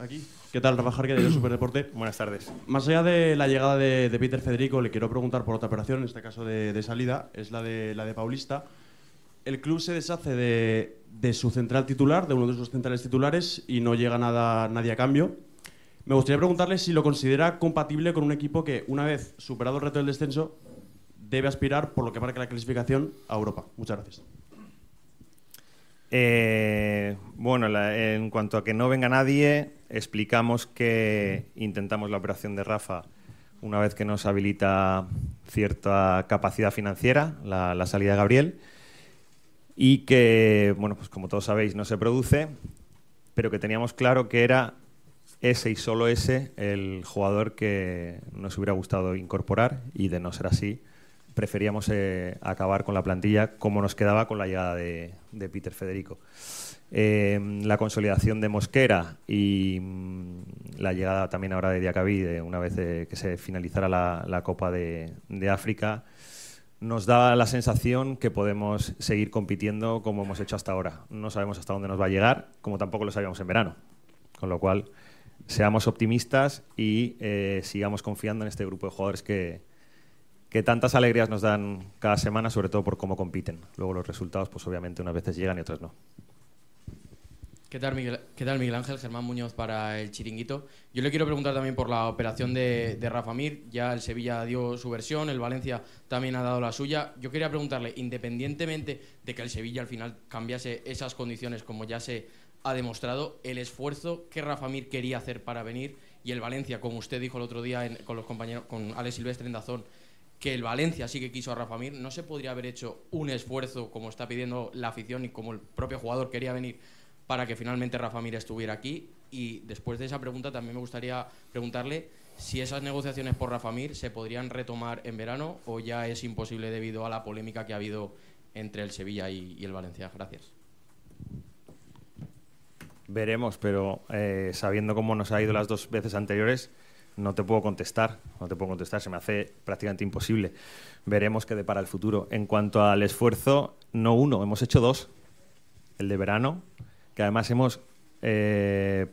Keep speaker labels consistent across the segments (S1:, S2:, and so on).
S1: aquí. ¿Qué tal, Rafa Jarque de Superdeporte?
S2: Buenas tardes.
S1: Más allá de la llegada de, Peter Federico, le quiero preguntar por otra operación, en este caso de, salida, es la de, la de Paulista. El club se deshace de, su central titular, de uno de sus centrales titulares, y no llega nada, nadie a cambio. Me gustaría preguntarle si lo considera compatible con un equipo que, una vez superado el reto del descenso, debe aspirar, por lo que marca la clasificación, a Europa. Muchas gracias.
S2: Eh, bueno, en cuanto a que no venga nadie, explicamos que intentamos la operación de Rafa una vez que nos habilita cierta capacidad financiera, la, salida de Gabriel, y que, bueno, pues como todos sabéis, no se produce, pero que teníamos claro que era ese y solo ese el jugador que nos hubiera gustado incorporar y de no ser así, preferíamos eh, acabar con la plantilla como nos quedaba con la llegada de, Peter Federico. Eh, la consolidación de Mosquera y mm, la llegada también ahora de Diacabí, una vez eh, que se finalizara la, Copa de, África, nos da la sensación que podemos seguir compitiendo como hemos hecho hasta ahora. No sabemos hasta dónde nos va a llegar, como tampoco lo sabíamos en verano. Con lo cual, seamos optimistas y sigamos confiando en este grupo de jugadores que, que tantas alegrías nos dan cada semana, sobre todo por cómo compiten. Luego los resultados, pues obviamente unas veces llegan y otras no.
S3: ¿Qué tal, Miguel, ¿Qué tal, Miguel Ángel? Germán Muñoz para el Chiringuito. Yo le quiero preguntar también por la operación de, Rafa Mir. Ya el Sevilla dio su versión, el Valencia también ha dado la suya. Yo quería preguntarle, independientemente de que el Sevilla al final cambiase esas condiciones, como ya se ha demostrado, el esfuerzo que Rafa Mir quería hacer para venir y el Valencia, como usted dijo el otro día con los compañeros, con Alex Silvestre en Dazón, que el Valencia sí que quiso a Rafa Mir, ¿no se podría haber hecho un esfuerzo como está pidiendo la afición y como el propio jugador quería venir para que finalmente Rafa Mir estuviera aquí? Y después de esa pregunta también me gustaría preguntarle si esas negociaciones por Rafa Mir se podrían retomar en verano o ya es imposible debido a la polémica que ha habido entre el Sevilla y, el Valencia. Gracias.
S2: Veremos, pero eh, sabiendo cómo nos ha ido las dos veces anteriores, no te puedo contestar, no te puedo contestar, se me hace prácticamente imposible. Veremos qué depara el futuro. En cuanto al esfuerzo, no uno, hemos hecho dos. El de verano, que además hemos eh,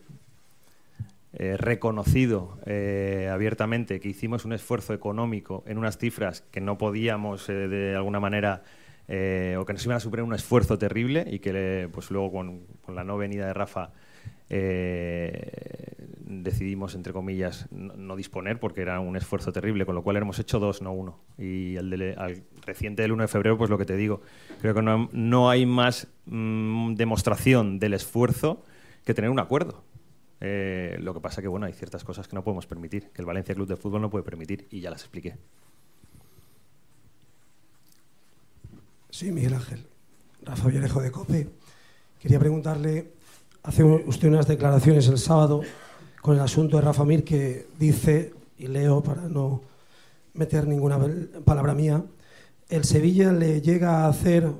S2: eh, reconocido eh, abiertamente que hicimos un esfuerzo económico en unas cifras que no podíamos de alguna manera o que nos iban a superar un esfuerzo terrible y que pues luego con, la no venida de Rafa decidimos, entre comillas, no, disponer porque era un esfuerzo terrible, con lo cual hemos hecho dos, no uno. Y el al reciente del 1 de febrero, pues lo que te digo, creo que no, hay más mm, demostración del esfuerzo que tener un acuerdo. Eh, lo que pasa que bueno, hay ciertas cosas que no podemos permitir, que el Valencia Club de Fútbol no puede permitir, y ya las expliqué.
S4: Sí, Miguel Ángel. Rafa Vierejo de COPE. Quería preguntarle hace usted unas declaraciones el sábado con el asunto de Rafa Mir que dice, y leo para no meter ninguna palabra mía, el Sevilla le llega a hacer,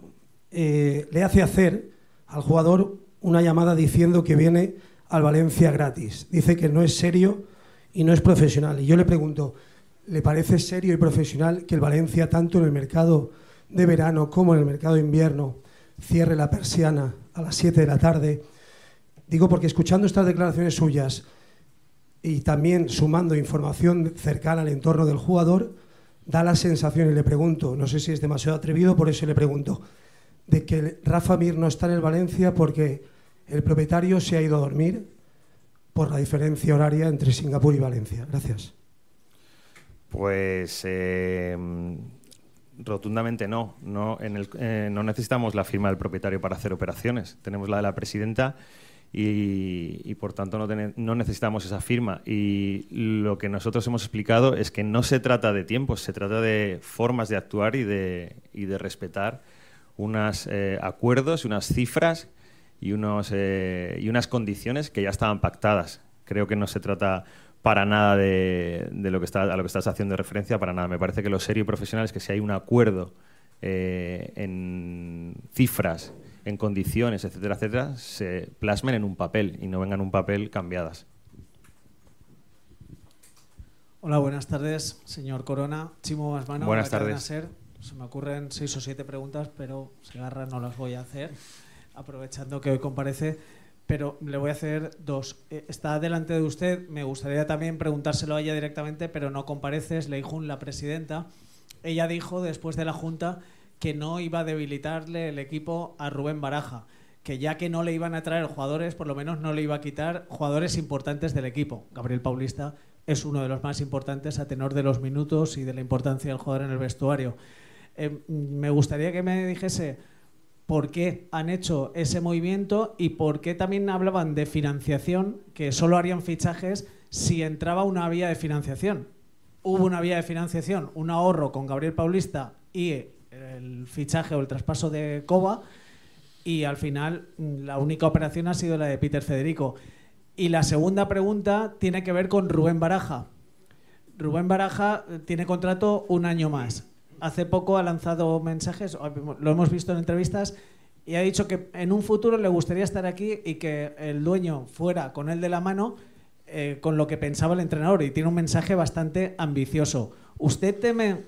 S4: eh, le hace hacer al jugador una llamada diciendo que viene al Valencia gratis. Dice que no es serio y no es profesional. Y yo le pregunto, ¿le parece serio y profesional que el Valencia, tanto en el mercado de verano como en el mercado de invierno, cierre la persiana a las 7 de la tarde? Digo porque escuchando estas declaraciones suyas y también sumando información cercana al entorno del jugador, da la sensación, y le pregunto, no sé si es demasiado atrevido, por eso le pregunto, de que Rafa Mir no está en el Valencia porque el propietario se ha ido a dormir por la diferencia horaria entre Singapur y Valencia. Gracias.
S2: Pues eh, rotundamente no. No, en el, eh, no necesitamos la firma del propietario para hacer operaciones. Tenemos la de la presidenta y, por tanto no, necesitamos esa firma. Y lo que nosotros hemos explicado es que no se trata de tiempos, se trata de formas de actuar y de, y de respetar unos eh, acuerdos, unas cifras y, unos, eh, y unas condiciones que ya estaban pactadas. Creo que no se trata para nada de, lo que está, a lo que estás haciendo referencia, para nada. Me parece que lo serio y profesional es que si hay un acuerdo eh, en cifras en condiciones, etcétera, etcétera, se plasmen en un papel y no vengan en un papel cambiadas.
S5: Hola, buenas tardes, señor Corona. Chimo Masmano.
S2: Buenas tardes.
S5: Se me ocurren seis o siete preguntas, pero se agarra no las voy a hacer, aprovechando que hoy comparece. pero le voy a hacer dos. Eh, está delante de usted, me gustaría también preguntárselo a ella directamente, pero no comparece, es Leijun, la presidenta. Ella dijo después de la Junta que no iba a debilitarle el equipo a Rubén Baraja, que ya que no le iban a traer jugadores, por lo menos no le iba a quitar jugadores importantes del equipo. Gabriel Paulista es uno de los más importantes a tenor de los minutos y de la importancia del jugador en el vestuario. Eh, me gustaría que me dijese por qué han hecho ese movimiento y por qué también hablaban de financiación, que solo harían fichajes si entraba una vía de financiación. Hubo una vía de financiación, un ahorro con Gabriel Paulista y el fichaje o el traspaso de Coba y al final la única operación ha sido la de Peter Federico. Y la segunda pregunta tiene que ver con Rubén Baraja. Rubén Baraja tiene contrato un año más hace poco ha lanzado mensajes, lo hemos visto en entrevistas, y ha dicho que en un futuro le gustaría estar aquí y que el dueño fuera con él de la mano eh, con lo que pensaba el entrenador. Y tiene un mensaje bastante ambicioso. ¿Usted teme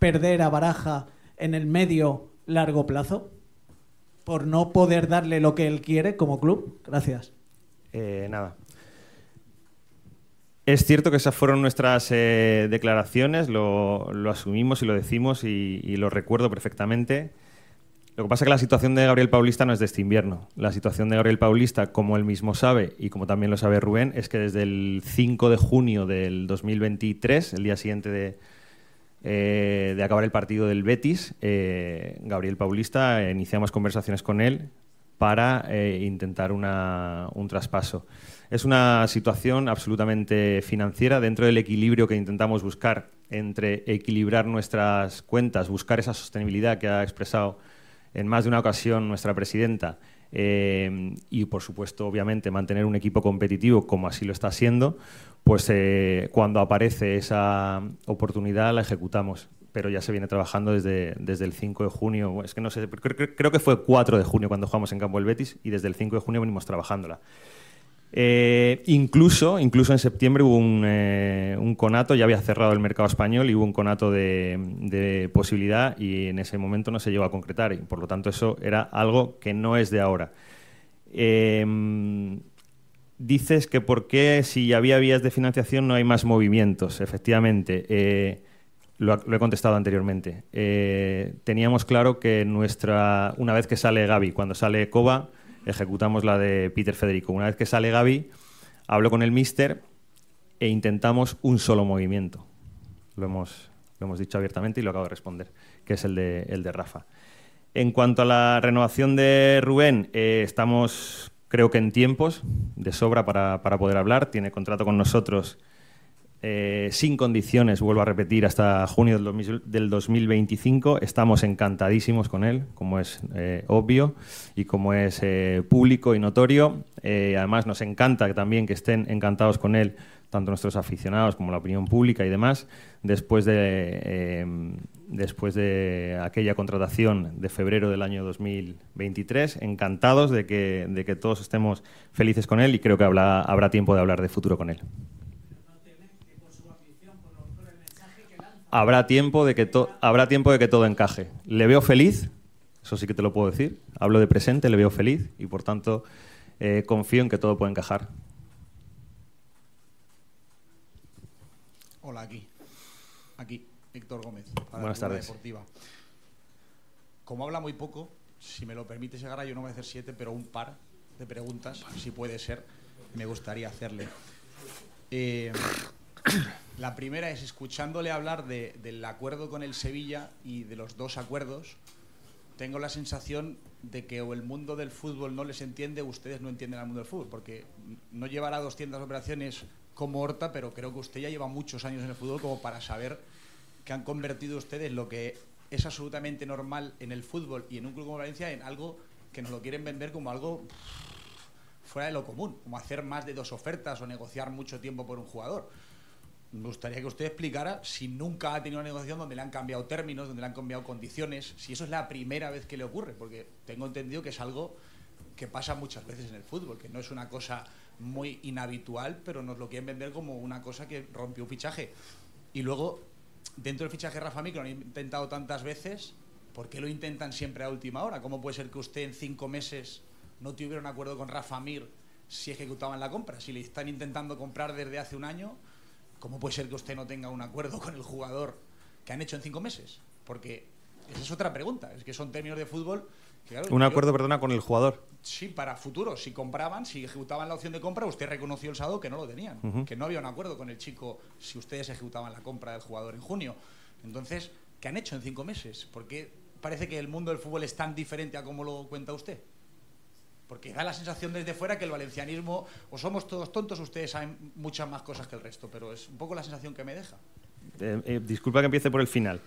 S5: perder a Baraja en el medio largo plazo por no poder darle lo que él quiere como club? Gracias.
S2: Eh, nada. Es cierto que esas fueron nuestras eh, declaraciones, lo, asumimos y lo decimos y, lo recuerdo perfectamente. Lo que pasa es que la situación de Gabriel Paulista no es de este invierno. La situación de Gabriel Paulista, como él mismo sabe y como también lo sabe Rubén, es que desde el 5 de junio del 2023, el día siguiente de, eh, acabar el partido del Betis, eh, Gabriel Paulista iniciamos conversaciones con él para intentar un traspaso. Es una situación absolutamente financiera dentro del equilibrio que intentamos buscar entre equilibrar nuestras cuentas, buscar esa sostenibilidad que ha expresado en más de una ocasión nuestra presidenta eh, y, por supuesto, obviamente, mantener un equipo competitivo como así lo está siendo, pues eh, cuando aparece esa oportunidad la ejecutamos. Pero ya se viene trabajando desde, desde el 5 de junio. Es que no sé, creo, que fue 4 de junio cuando jugamos en Campo del Betis y desde el 5 de junio venimos trabajándola. Eh, incluso, incluso en septiembre hubo eh, un, conato, ya había cerrado el mercado español y hubo un conato de, posibilidad y en ese momento no se llegó a concretar y por lo tanto eso era algo que no es de ahora. Dices que por qué si había vías de financiación no hay más movimientos. Efectivamente, eh, lo, he contestado anteriormente. teníamos claro que nuestra, una vez que sale Gaby, cuando sale Coba, ejecutamos la de Peter Federico. Una vez que sale Gaby, hablo con el mister e intentamos un solo movimiento. Lo hemos, lo hemos dicho abiertamente y lo acabo de responder, que es el de, el de Rafa. En cuanto a la renovación de Rubén, eh, estamos creo que en tiempos de sobra para, para poder hablar. Tiene contrato con nosotros eh, sin condiciones, vuelvo a repetir, hasta junio del 2025. Estamos encantadísimos con él, como es eh, obvio y como es eh, público y notorio. además, nos encanta también que estén encantados con él tanto nuestros aficionados como la opinión pública y demás, después de, después de aquella contratación de febrero del año 2023. Encantados de que, de que todos estemos felices con él y creo que habrá tiempo de hablar de futuro con él. Habrá tiempo de que habrá tiempo de que todo encaje. Le veo feliz, eso sí que te lo puedo decir. Hablo de presente, le veo feliz y por tanto eh, confío en que todo puede encajar.
S6: Hola, aquí. Aquí, Héctor Gómez.
S2: Buenas tardes.
S6: Deportiva. Como habla muy poco, si me lo permite llegar yo no voy a hacer siete, pero un par de preguntas, si puede ser, me gustaría hacerle. Eh, la primera es escuchándole hablar del acuerdo con el Sevilla y de los dos acuerdos, tengo la sensación de que o el mundo del fútbol no les entiende o ustedes no entienden al mundo del fútbol, porque no llevará 200 operaciones como Horta, pero creo que usted ya lleva muchos años en el fútbol como para saber que han convertido ustedes lo que es absolutamente normal en el fútbol y en un club como Valencia en algo que nos lo quieren vender como algo fuera de lo común, como hacer más de dos ofertas o negociar mucho tiempo por un jugador me gustaría que usted explicara si nunca ha tenido una negociación donde le han cambiado términos, donde le han cambiado condiciones, si eso es la primera vez que le ocurre, porque tengo entendido que es algo que pasa muchas veces en el fútbol, que no es una cosa muy inhabitual, pero nos lo quieren vender como una cosa que rompió un fichaje. Y luego, dentro del fichaje Rafa Mí, que lo han intentado tantas veces, ¿por qué lo intentan siempre a última hora? ¿Cómo puede ser que usted en cinco meses no tuviera un acuerdo con Rafa Mir si ejecutaban la compra. Si le están intentando comprar desde hace un año, ¿cómo puede ser que usted no tenga un acuerdo con el jugador que han hecho en cinco meses? Porque esa es otra pregunta. Es que son términos de fútbol. que, claro,
S2: Un acuerdo, perdona, con el jugador.
S6: Sí, para futuro. Si compraban, si ejecutaban la opción de compra, usted reconoció el sábado que no lo tenían. Que no había un acuerdo con el chico si ustedes ejecutaban la compra del jugador en junio. Entonces, ¿qué han hecho en cinco meses? ¿Por qué parece que el mundo del fútbol es tan diferente a como lo cuenta usted? Porque da la sensación desde fuera que el valencianismo, o somos todos tontos, ustedes saben muchas más cosas que el resto, pero es un poco la sensación que me deja.
S2: Eh, eh, disculpa que empiece por el final.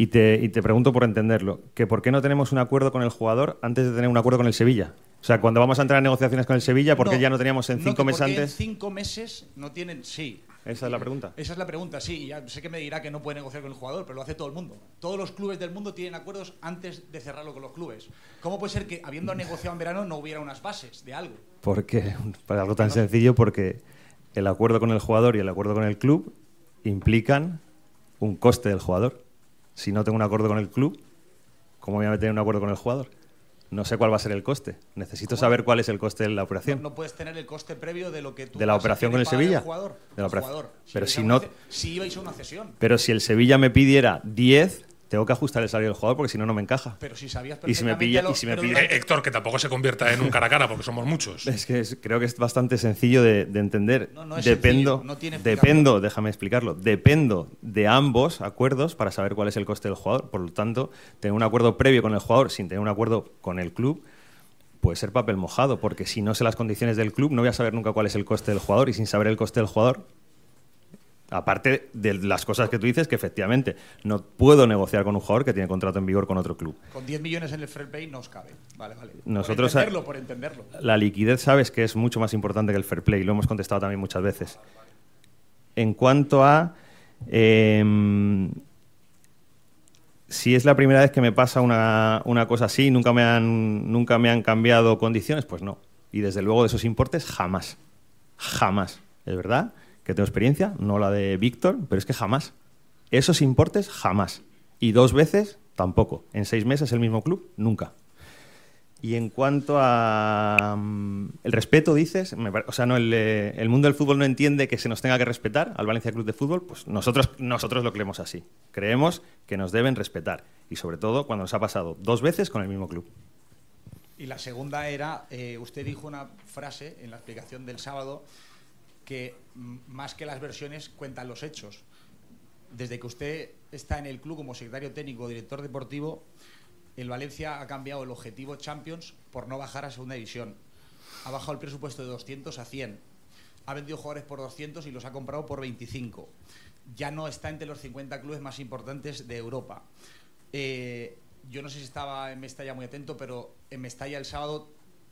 S2: Y te, y te pregunto por entenderlo, que ¿por qué no tenemos un acuerdo con el jugador antes de tener un acuerdo con el Sevilla? O sea, cuando vamos a entrar en negociaciones con el Sevilla, ¿por qué
S6: No,
S2: ya no teníamos en
S6: no,
S2: cinco meses
S6: porque en
S2: antes?
S6: cinco meses no tienen. Sí.
S2: Esa es la pregunta.
S6: Esa es la pregunta, sí. y Ya sé que me dirá que no puede negociar con el jugador, pero lo hace todo el mundo. Todos los clubes del mundo tienen acuerdos antes de cerrarlo con los clubes. ¿Cómo puede ser que, habiendo negociado en verano, no hubiera unas bases de algo?
S2: Porque, para algo tan sencillo, porque el acuerdo con el jugador y el acuerdo con el club implican un coste del jugador. Si no tengo un acuerdo con el club, ¿cómo voy a tener un acuerdo con el jugador? No sé cuál va a ser el coste. Necesito saber cuál es el coste de la
S6: No,
S2: operación.
S6: no puedes tener el coste previo de lo que tú
S2: ¿De la operación con el Sevilla?
S6: jugador.
S2: De la operación.
S6: jugador.
S2: Pero si no-
S6: si ibais a una cesión.
S2: Pero si el Sevilla me pidiera 10, tengo que ajustar el salario del jugador porque si no, no me encaja.
S6: Pero si sabías
S2: Y si me
S6: perfectamente
S2: pilla-
S6: lo-
S2: y si me pilla-
S7: Eh,
S6: durante-
S7: Héctor, que tampoco se convierta en un cara a cara, porque somos muchos.
S2: Es que es- creo que es bastante sencillo de, de entender.
S6: No, no es
S2: dependo,
S6: sencillo, no tiene
S2: dependo, déjame explicarlo, dependo de ambos acuerdos para saber cuál es el coste del jugador. Por lo tanto, tener un acuerdo previo con el jugador sin tener un acuerdo con el club puede ser papel mojado, porque si no sé las condiciones del club no voy a saber nunca cuál es el coste del jugador y sin saber el coste del jugador, aparte de las cosas que tú dices, que efectivamente no puedo negociar con un jugador que tiene contrato en vigor con otro club.
S6: Con 10 millones en el fair play no os cabe. Vale, vale.
S2: Nosotros-
S6: por entenderlo, por entenderlo.
S2: La liquidez sabes que es mucho más importante que el fair play, lo hemos contestado también muchas veces. En cuanto a em, si es la primera vez que me pasa una, una cosa así, nunca me, han, nunca me han cambiado condiciones, pues no. Y desde luego de esos importes, jamás. Jamás. Es verdad que tengo experiencia, no la de Víctor, pero es que jamás. Esos importes, jamás. Y dos veces, tampoco. En seis meses el mismo club, nunca. Y en cuanto a mm, el respeto, dices, o sea, no el, eh, el mundo del fútbol no entiende que se nos tenga que respetar al Valencia Club de Fútbol, pues nosotros nosotros lo creemos así. Creemos que nos deben respetar y sobre todo cuando nos ha pasado dos veces con el mismo club.
S6: Y la segunda era, eh, usted dijo una frase en la explicación del sábado que más que las versiones cuentan los hechos. Desde que usted está en el club como secretario técnico o director deportivo, el Valencia ha cambiado el objetivo Champions por no bajar a segunda división. Ha bajado el presupuesto de 200 a 100. Ha vendido jugadores por 200 y los ha comprado por 25. Ya no está entre los 50 clubes más importantes de Europa. Eh, yo no sé si estaba en Mestalla muy atento, pero en Mestalla el sábado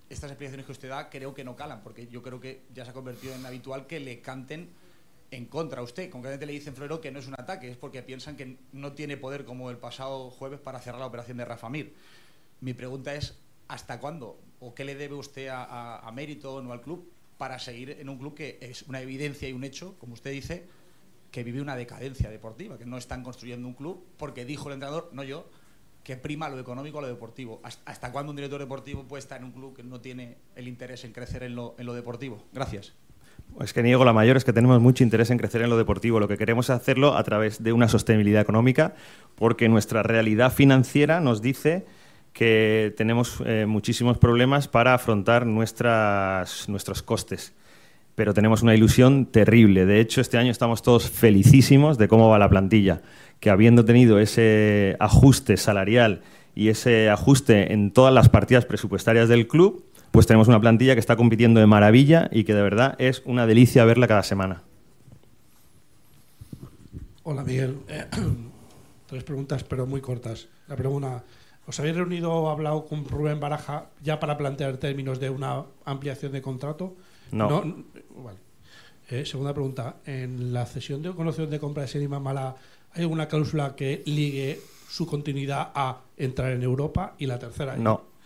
S6: estas explicaciones que usted da creo que no calan, porque yo creo que ya se ha convertido en habitual que le canten en contra a usted. Concretamente le dicen Florero que no es un ataque, es porque piensan que no tiene poder como el pasado jueves para cerrar la operación de Rafa Mir. Mi pregunta es, ¿hasta cuándo o qué le debe usted a, a, a Mérito o al club para seguir en un club que es una evidencia y un hecho, como usted dice, que vive una decadencia deportiva, que no están construyendo un club porque dijo el entrenador, no yo, que prima lo económico a lo deportivo. ¿Hasta, cuándo un director deportivo puede estar en un club que no tiene el interés en crecer en lo, en lo deportivo? Gracias.
S2: Es que niego la mayor, es que tenemos mucho interés en crecer en lo deportivo. Lo que queremos es hacerlo a través de una sostenibilidad económica, porque nuestra realidad financiera nos dice que tenemos eh, muchísimos problemas para afrontar nuestras, nuestros costes. Pero tenemos una ilusión terrible. De hecho, este año estamos todos felicísimos de cómo va la plantilla, que habiendo tenido ese ajuste salarial y ese ajuste en todas las partidas presupuestarias del club, pues tenemos una plantilla que está compitiendo de maravilla y que de verdad es una delicia verla cada semana.
S4: Hola Miguel. Tres preguntas, pero muy cortas. La primera, ¿os habéis reunido o hablado con Rubén Baraja ya para plantear términos de una ampliación de contrato?
S2: No.
S4: vale. Eh, segunda pregunta, en la cesión de conocimiento de compra de Senima Mala, ¿hay alguna cláusula que ligue su continuidad a entrar en Europa? Y la tercera,
S2: No.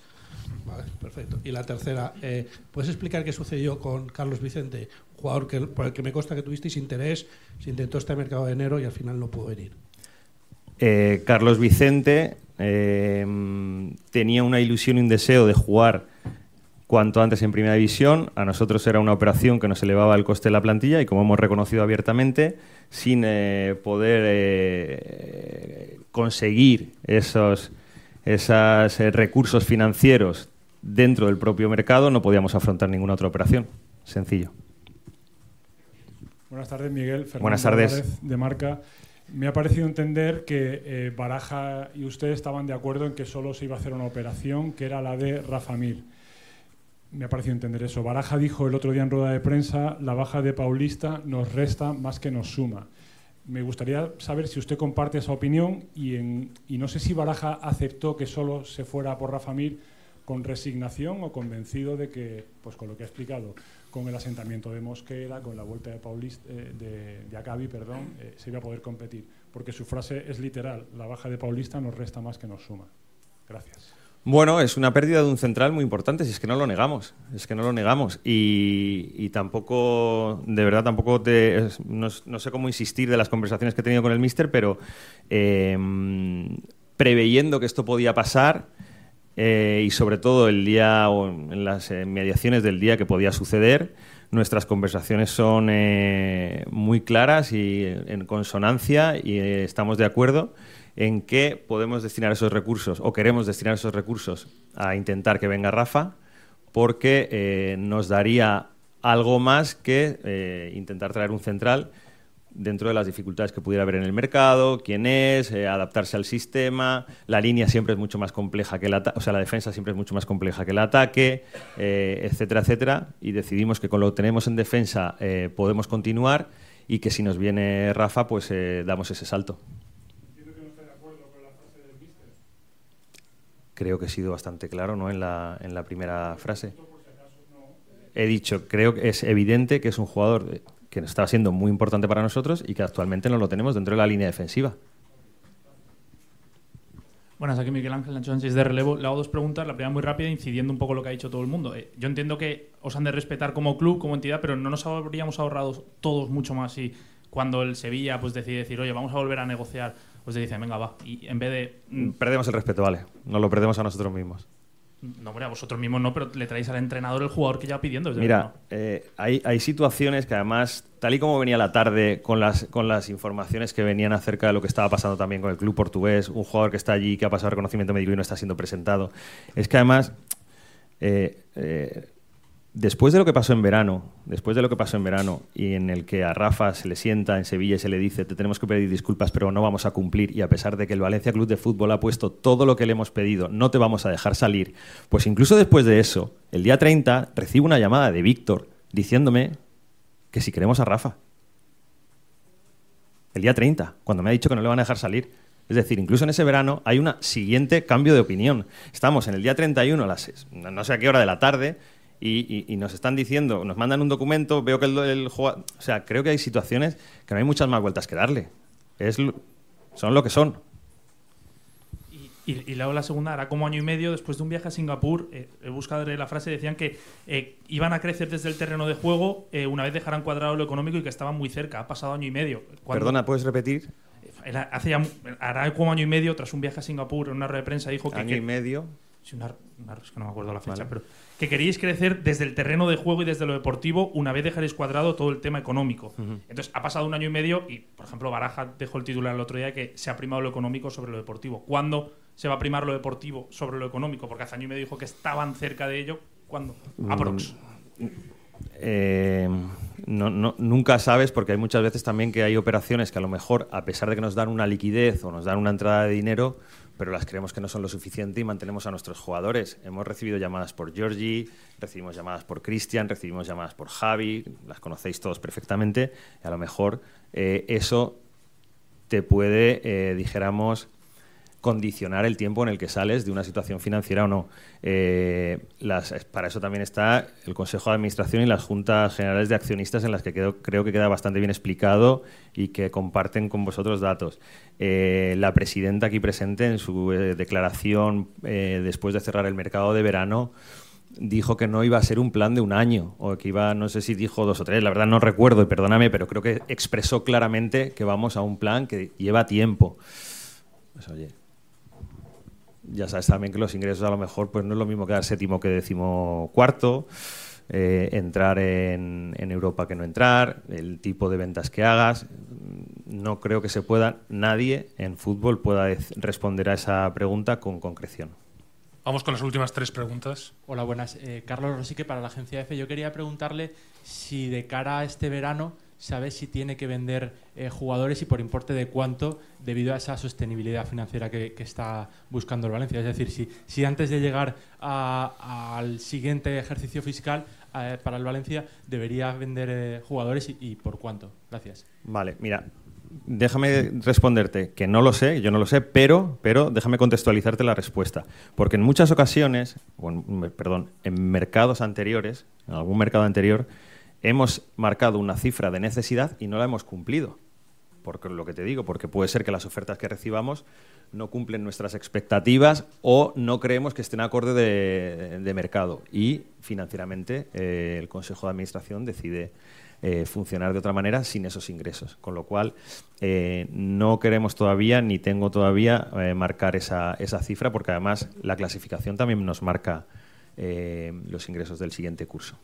S4: Vale, perfecto. Y la tercera, eh, ¿puedes explicar qué sucedió con Carlos Vicente, un jugador que, por el que me consta que tuvisteis interés, se intentó este mercado de enero y al final no pudo venir?
S2: Eh, Carlos Vicente eh, tenía una ilusión y un deseo de jugar cuanto antes en primera división. A nosotros era una operación que nos elevaba el coste de la plantilla y como hemos reconocido abiertamente, sin eh, poder eh, conseguir esos, esos eh, recursos financieros dentro del propio mercado, no podíamos afrontar ninguna otra operación. Sencillo.
S8: Buenas tardes, Miguel. Fernando
S2: Buenas tardes.
S8: Álvarez, de Marca. Me ha parecido entender que eh, Baraja y usted estaban de acuerdo en que solo se iba a hacer una operación, que era la de Rafa Mir. Me ha parecido entender eso. Baraja dijo el otro día en rueda de prensa, la baja de Paulista nos resta más que nos suma. Me gustaría saber si usted comparte esa opinión y, en- y no sé si Baraja aceptó que solo se fuera por Rafa Mir con resignación o convencido de que, pues con lo que ha explicado, con el asentamiento de Mosquera, con la vuelta de Paulista, eh, de, de Acabi, perdón, eh, se iba a poder competir. Porque su frase es literal, la baja de Paulista nos resta más que nos suma. Gracias.
S2: Bueno, es una pérdida de un central muy importante, si es que no lo negamos, es que no lo negamos. Y, tampoco, de verdad, tampoco te, no, sé cómo insistir de las conversaciones que he tenido con el míster, pero eh, preveyendo que esto podía pasar eh, y sobre todo el día o en las mediaciones del día que podía suceder, nuestras conversaciones son eh, muy claras y en consonancia y eh, estamos de acuerdo en que podemos destinar esos recursos o queremos destinar esos recursos a intentar que venga Rafa porque eh, nos daría algo más que eh, intentar traer un central dentro de las dificultades que pudiera haber en el mercado, quién es, eh, adaptarse al sistema, la línea siempre es mucho más compleja que el ataque, o sea, la defensa siempre es mucho más compleja que el ataque, eh, etcétera, etcétera, y decidimos que con lo que tenemos en defensa eh, podemos continuar y que si nos viene Rafa, pues damos ese salto. Creo que he sido bastante claro ¿no? en, la, en la primera frase. He dicho, creo que es evidente que es un jugador que está siendo muy importante para nosotros y que actualmente no lo tenemos dentro de la línea defensiva.
S9: Buenas, aquí Miguel Ángel Nacho Sánchez de relevo. Le hago dos preguntas. La primera muy rápida, incidiendo un poco lo que ha dicho todo el mundo. Eh, yo entiendo que os han de respetar como club, como entidad, pero no nos habríamos ahorrado todos mucho más si cuando el Sevilla pues decide decir, oye, vamos a volver a negociar, pues te dicen, venga, va. Y en vez de... mm,
S2: Perdemos el respeto, vale. Nos lo perdemos a nosotros mismos.
S9: No, hombre, a vosotros mismos no, pero le traéis al entrenador el jugador que ya pidiendo. desde
S2: Mira, eh, hay, hay situaciones que además, tal y como venía la tarde con las, con las informaciones que venían acerca de lo que estaba pasando también con el club portugués, un jugador que está allí, que ha pasado reconocimiento médico y no está siendo presentado, es que además, eh, eh, después de lo que pasó en verano, después de lo que pasó en verano y en el que a Rafa se le sienta en Sevilla y se le dice te tenemos que pedir disculpas pero no vamos a cumplir y a pesar de que el Valencia Club de Fútbol ha puesto todo lo que le hemos pedido, no te vamos a dejar salir, pues incluso después de eso, el día 30 recibo una llamada de Víctor diciéndome que si queremos a Rafa. El día 30, cuando me ha dicho que no le van a dejar salir. Es decir, incluso en ese verano hay un siguiente cambio de opinión. Estamos en el día 31, a las no sé a qué hora de la tarde, y, y- y nos están diciendo, nos mandan un documento, veo que el, el jugador... O sea, creo que hay situaciones que no hay muchas más vueltas que darle. Es, son lo que son.
S9: Y, y luego la segunda, hará como año y medio después de un viaje a Singapur, eh, he buscado la frase, decían que eh, iban a crecer desde el terreno de juego eh, una vez dejaran cuadrado lo económico y que estaban muy cerca. Ha pasado año y medio.
S2: Perdona, ¿puedes repetir?
S9: Era- hace ya, hará como año y medio, tras un viaje a Singapur, en una rueda de prensa dijo que...
S2: Año
S9: que-
S2: y medio.
S9: Sí, una, es que no me acuerdo la fecha,
S2: Vale.
S9: pero que queríais crecer desde el terreno de juego y desde lo deportivo una vez dejaréis cuadrado todo el tema económico. Entonces, ha pasado un año y medio y, por ejemplo, Baraja dejó el titular el otro día que se ha primado lo económico sobre lo deportivo. ¿Cuándo se va a primar lo deportivo sobre lo económico? Porque hace año y medio dijo que estaban cerca de ello. ¿Cuándo? Aprox.
S2: Eh, no, no- nunca sabes porque hay muchas veces también que hay operaciones que a lo mejor, a pesar de que nos dan una liquidez o nos dan una entrada de dinero, pero las creemos que no son lo suficiente y mantenemos a nuestros jugadores. Hemos recibido llamadas por Georgie, recibimos llamadas por Cristian, recibimos llamadas por Javi, las conocéis todos perfectamente, y a lo mejor eh, eso te puede, eh, dijéramos, condicionar el tiempo en el que sales de una situación financiera o no. Eh, las- para eso también está el Consejo de Administración y las Juntas Generales de Accionistas en las que creo que queda bastante bien explicado y que comparten con vosotros datos. Eh, la presidenta aquí presente en su eh, declaración después de cerrar el mercado de verano dijo que no iba a ser un plan de un año o que iba, no sé si dijo dos o tres, la verdad no recuerdo y perdóname, pero creo que expresó claramente que vamos a un plan que lleva tiempo. Pues oye, ya sabes también que los ingresos a lo mejor pues no es lo mismo quedar séptimo que décimo cuarto, eh, entrar en, en Europa que no entrar, el tipo de ventas que hagas. No creo que se pueda, nadie en fútbol pueda responder a esa pregunta con concreción.
S7: Vamos con las últimas tres preguntas.
S10: Hola, buenas. Eh, Carlos Rosique para la agencia EFE. Yo quería preguntarle si de cara a este verano sabe si tiene que vender eh, jugadores y por importe de cuánto debido a esa sostenibilidad financiera que, está buscando el Valencia. Es decir, si, antes de llegar a- al siguiente ejercicio fiscal eh, para el Valencia debería vender eh, jugadores y, por cuánto. Gracias.
S2: Vale, mira, déjame responderte que no lo sé, yo no lo sé, pero, pero déjame contextualizarte la respuesta. Porque en muchas ocasiones, perdón, en mercados anteriores, en algún mercado anterior, hemos marcado una cifra de necesidad y no la hemos cumplido. Porque lo que te digo, porque puede ser que las ofertas que recibamos no cumplen nuestras expectativas o no creemos que estén acorde de, mercado. Y financieramente eh, el Consejo de Administración decide eh, funcionar de otra manera sin esos ingresos. Con lo cual, eh, no queremos todavía, ni tengo todavía, marcar esa, esa cifra, porque además la clasificación también nos marca los ingresos del siguiente curso.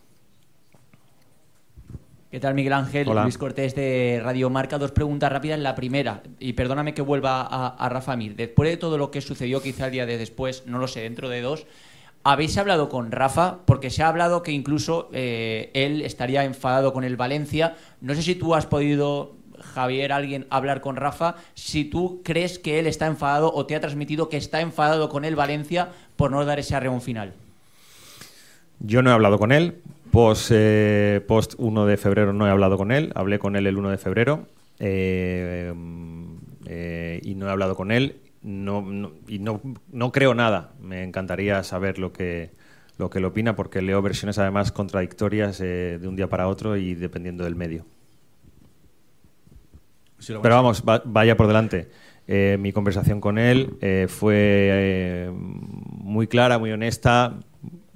S11: ¿Qué tal, Miguel Ángel?
S2: Hola.
S11: Luis Cortés de Radio Marca. Dos preguntas rápidas. La primera, y perdóname que vuelva a, a Rafa Mir. Después de todo lo que sucedió, quizá el día de después, no lo sé, dentro de dos, ¿habéis hablado con Rafa? Porque se ha hablado que incluso eh, él estaría enfadado con el Valencia. No sé si tú has podido, Javier, alguien, hablar con Rafa. Si tú crees que él está enfadado o te ha transmitido que está enfadado con el Valencia por no dar ese arreón final.
S2: Yo no he hablado con él. Post, eh, post 1 de febrero no he hablado con él. Hablé con él el 1 de febrero eh, eh, y no he hablado con él. No, no- y no, no creo nada. Me encantaría saber lo que, lo que él opina porque leo versiones además contradictorias eh, de un día para otro y dependiendo del medio.
S6: Sí,
S2: Pero vamos, va- vaya por delante. Mi conversación con él fue muy clara, muy honesta,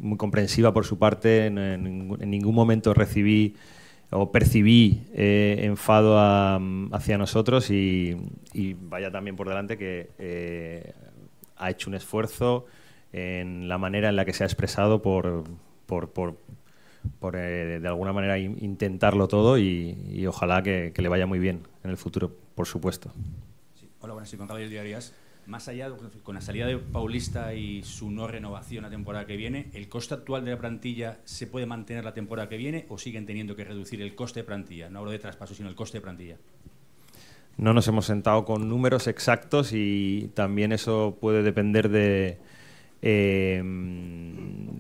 S2: muy comprensiva por su parte. En, en ningún- en ningún momento recibí o percibí eh, enfado a- hacia nosotros y, vaya también por delante que eh, ha hecho un esfuerzo en la manera en la que se ha expresado por, por, por- eh, de alguna manera in- intentarlo todo y, ojalá que, le vaya muy bien en el futuro, por supuesto.
S12: Hola, buenas, soy Juan. Más allá, de- con la salida de Paulista y su no renovación la temporada que viene, ¿el coste actual de la plantilla se puede mantener la temporada que viene o siguen teniendo que reducir el coste de plantilla? No hablo de traspaso, sino el coste de plantilla.
S2: No nos hemos sentado con números exactos y también eso puede depender de eh,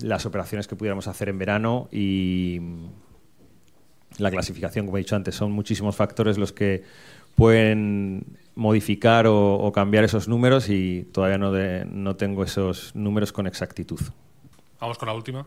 S2: las operaciones que pudiéramos hacer en verano y la clasificación, como he dicho antes, son muchísimos factores los que pueden modificar o, o cambiar esos números y todavía no, de- no tengo esos números con exactitud.
S7: Vamos con la última.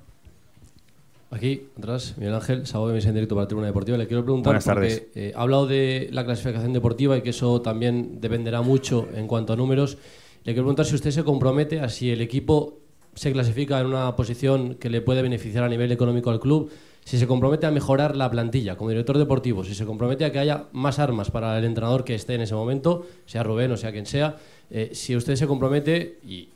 S13: Aquí, atrás, Miguel Ángel, sábado de en directo para Tribuna Deportiva. Le quiero preguntar,
S2: Buenas tardes.
S13: porque eh, ha hablado de la clasificación deportiva y que eso también dependerá mucho en cuanto a números. Le quiero preguntar si usted se compromete a si el equipo se clasifica en una posición que le puede beneficiar a nivel económico al club, si se compromete a mejorar la plantilla como director deportivo, si se compromete a que haya más armas para el entrenador que esté en ese momento, sea Rubén o sea quien sea, eh, si usted se compromete y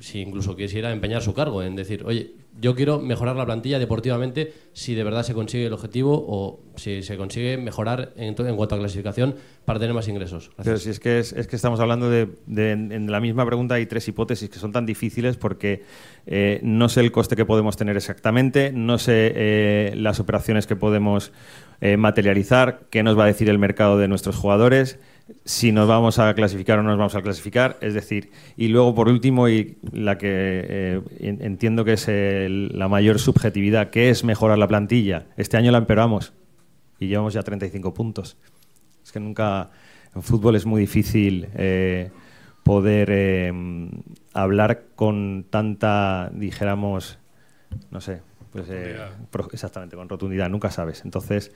S13: si incluso quisiera empeñar su cargo en decir, oye, yo quiero mejorar la plantilla deportivamente si de verdad se consigue el objetivo o si se consigue mejorar en, to- en cuanto a clasificación para tener más ingresos. Gracias.
S2: Pero si es que, es, es que estamos hablando de, de- en la misma pregunta hay tres hipótesis que son tan difíciles porque eh, no sé el coste que podemos tener exactamente, no sé eh, las operaciones que podemos eh, materializar, qué nos va a decir el mercado de nuestros jugadores, si nos vamos a clasificar o no nos vamos a clasificar, es decir, y luego por último y la que eh, en- entiendo que es el- la mayor subjetividad, que es mejorar la plantilla. Este año la empeoramos y llevamos ya 35 puntos. Es que nunca en fútbol es muy difícil eh, poder eh, hablar con tanta, dijéramos, no sé, pues eh, exactamente, con rotundidad, nunca sabes. Entonces,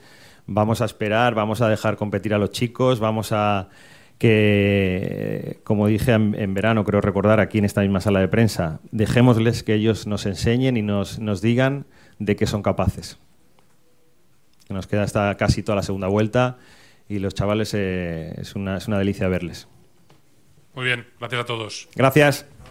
S2: vamos a esperar, vamos a dejar competir a los chicos, vamos a que, como dije en, en verano, creo recordar aquí en esta misma sala de prensa, dejémosles que ellos nos enseñen y nos, nos digan de qué son capaces. Nos queda hasta casi toda la segunda vuelta y los chavales eh, es, una, es una delicia verles.
S7: Muy bien, gracias a todos.
S2: Gracias.